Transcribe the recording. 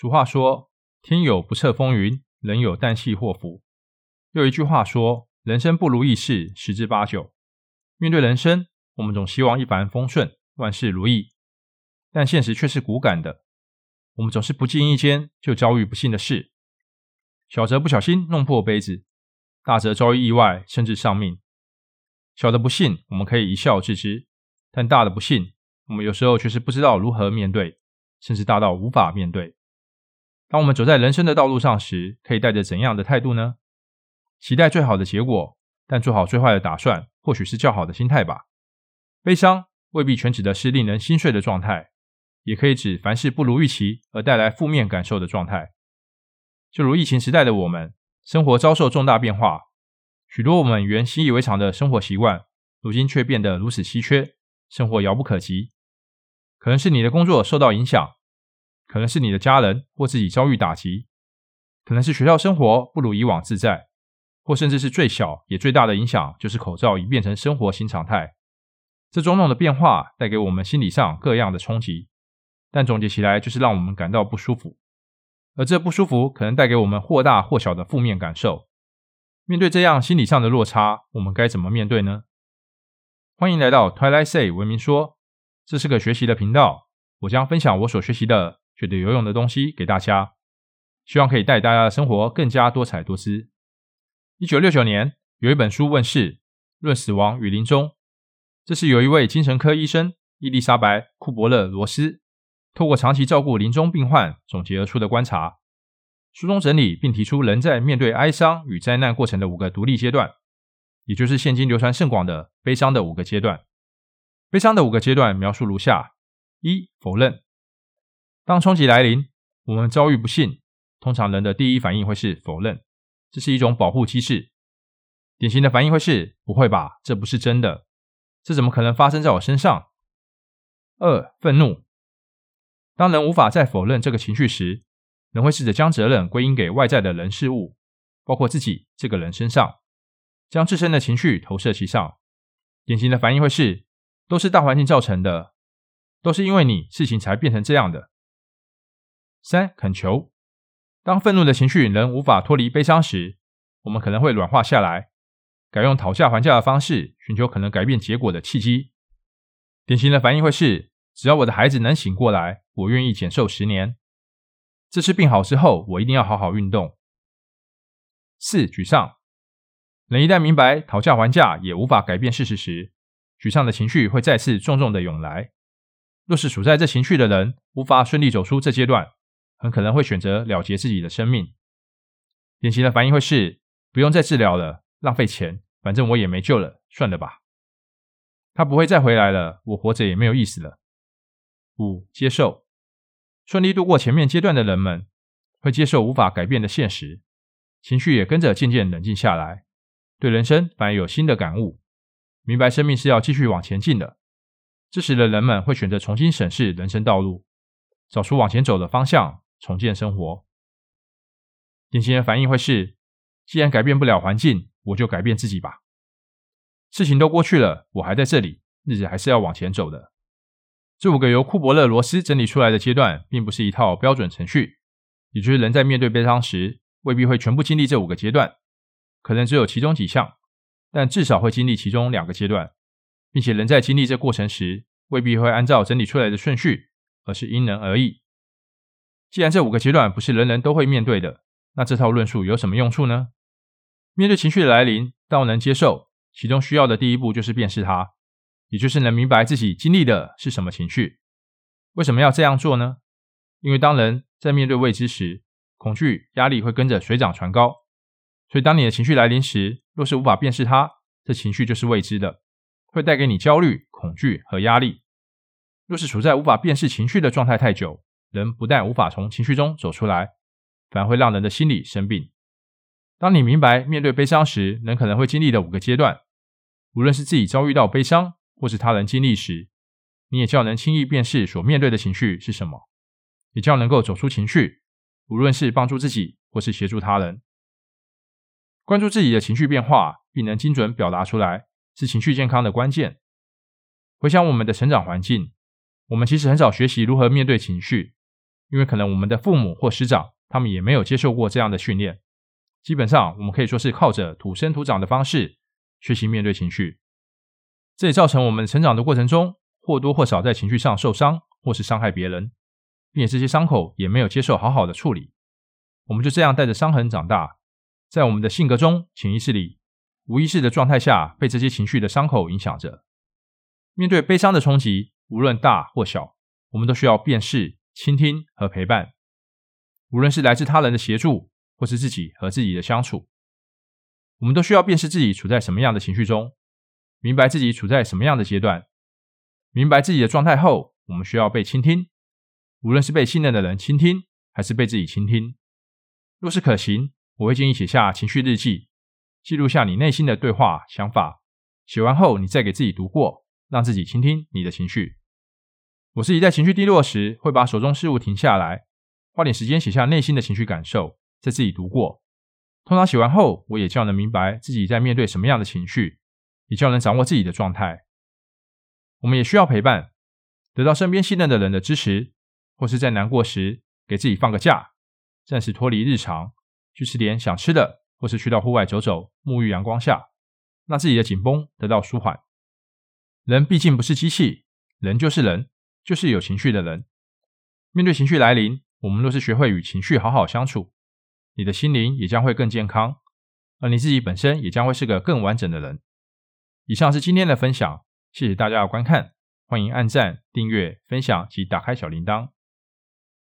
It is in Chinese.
俗话说：“天有不测风云，人有旦夕祸福。”又一句话说：“人生不如意事十之八九。”面对人生，我们总希望一帆风顺、万事如意，但现实却是骨感的。我们总是不经意间就遭遇不幸的事，小则不小心弄破杯子，大则遭遇意外，甚至丧命。小的不幸我们可以一笑置之，但大的不幸，我们有时候却是不知道如何面对，甚至大到无法面对。当我们走在人生的道路上时，可以带着怎样的态度呢？期待最好的结果，但做好最坏的打算，或许是较好的心态吧。悲伤未必全指的是令人心碎的状态。也可以指凡事不如预期而带来负面感受的状态，就如疫情时代的我们，生活遭受重大变化，许多我们原习以为常的生活习惯，如今却变得如此稀缺，生活遥不可及。可能是你的工作受到影响，可能是你的家人或自己遭遇打击，可能是学校生活不如以往自在，或甚至是最小也最大的影响，就是口罩已变成生活新常态。这种种的变化带给我们心理上各样的冲击。但总结起来，就是让我们感到不舒服，而这不舒服可能带给我们或大或小的负面感受。面对这样心理上的落差，我们该怎么面对呢？欢迎来到 Twilight Say 文明说，这是个学习的频道，我将分享我所学习的、觉得有用的东西给大家，希望可以带大家的生活更加多彩多姿。一九六九年，有一本书问世，《论死亡与临终》，这是由一位精神科医生伊丽莎白·库伯勒·罗斯。透过长期照顾临终病患总结而出的观察，书中整理并提出人在面对哀伤与灾难过程的五个独立阶段，也就是现今流传甚广的悲伤的五个阶段。悲伤的五个阶段描述如下：一、否认。当冲击来临，我们遭遇不幸，通常人的第一反应会是否认，这是一种保护机制。典型的反应会是：不会吧，这不是真的，这怎么可能发生在我身上？二、愤怒。当人无法再否认这个情绪时，人会试着将责任归因给外在的人事物，包括自己这个人身上，将自身的情绪投射其上。典型的反应会是：都是大环境造成的，都是因为你，事情才变成这样的。三、恳求。当愤怒的情绪仍无法脱离悲伤时，我们可能会软化下来，改用讨价还价的方式，寻求可能改变结果的契机。典型的反应会是：只要我的孩子能醒过来。我愿意减寿十年。这次病好之后，我一定要好好运动。四、沮丧。人一旦明白讨价还价也无法改变事实时，沮丧的情绪会再次重重的涌来。若是处在这情绪的人无法顺利走出这阶段，很可能会选择了结自己的生命。典型的反应会是：不用再治疗了，浪费钱，反正我也没救了，算了吧。他不会再回来了，我活着也没有意思了。五、接受。顺利度过前面阶段的人们，会接受无法改变的现实，情绪也跟着渐渐冷静下来，对人生反而有新的感悟，明白生命是要继续往前进的。这时的人们会选择重新审视人生道路，找出往前走的方向，重建生活。典型的反应会是：既然改变不了环境，我就改变自己吧。事情都过去了，我还在这里，日子还是要往前走的。这五个由库伯勒罗斯整理出来的阶段，并不是一套标准程序，也就是人在面对悲伤时，未必会全部经历这五个阶段，可能只有其中几项，但至少会经历其中两个阶段，并且人在经历这过程时，未必会按照整理出来的顺序，而是因人而异。既然这五个阶段不是人人都会面对的，那这套论述有什么用处呢？面对情绪的来临，到能接受，其中需要的第一步就是辨识它。也就是能明白自己经历的是什么情绪，为什么要这样做呢？因为当人在面对未知时，恐惧、压力会跟着水涨船高。所以当你的情绪来临时，若是无法辨识它，这情绪就是未知的，会带给你焦虑、恐惧和压力。若是处在无法辨识情绪的状态太久，人不但无法从情绪中走出来，反而会让人的心理生病。当你明白面对悲伤时，人可能会经历的五个阶段，无论是自己遭遇到悲伤，或是他人经历时，你也较能轻易辨识所面对的情绪是什么，也较能够走出情绪，无论是帮助自己或是协助他人。关注自己的情绪变化，并能精准表达出来，是情绪健康的关键。回想我们的成长环境，我们其实很少学习如何面对情绪，因为可能我们的父母或师长，他们也没有接受过这样的训练。基本上，我们可以说是靠着土生土长的方式学习面对情绪，这也造成我们成长的过程中或多或少在情绪上受伤或是伤害别人，并且这些伤口也没有接受好好的处理，我们就这样带着伤痕长大，在我们的性格中、潜意识里、无意识的状态下，被这些情绪的伤口影响着。面对悲伤的冲击，无论大或小，我们都需要辨识、倾听和陪伴。无论是来自他人的协助，或是自己和自己的相处，我们都需要辨识自己处在什么样的情绪中，明白自己处在什么样的阶段。明白自己的状态后，我们需要被倾听，无论是被信任的人倾听，还是被自己倾听。若是可行，我会建议写下情绪日记，记录下你内心的对话、想法。写完后，你再给自己读过。让自己倾听你的情绪。我自己在情绪低落时，会把手中事物停下来，花点时间写下内心的情绪感受，再自己读过。通常写完后，我也较能明白自己在面对什么样的情绪，也较能掌握自己的状态。我们也需要陪伴，得到身边信任的人的支持，或是在难过时给自己放个假，暂时脱离日常，去吃点想吃的，或是去到户外走走，沐浴阳光下，让自己的紧绷得到舒缓。人毕竟不是机器，人就是人，就是有情绪的人。面对情绪来临，我们若是学会与情绪好好相处，你的心灵也将会更健康，而你自己本身也将会是个更完整的人。以上是今天的分享，谢谢大家的观看，欢迎按赞、订阅、分享及打开小铃铛。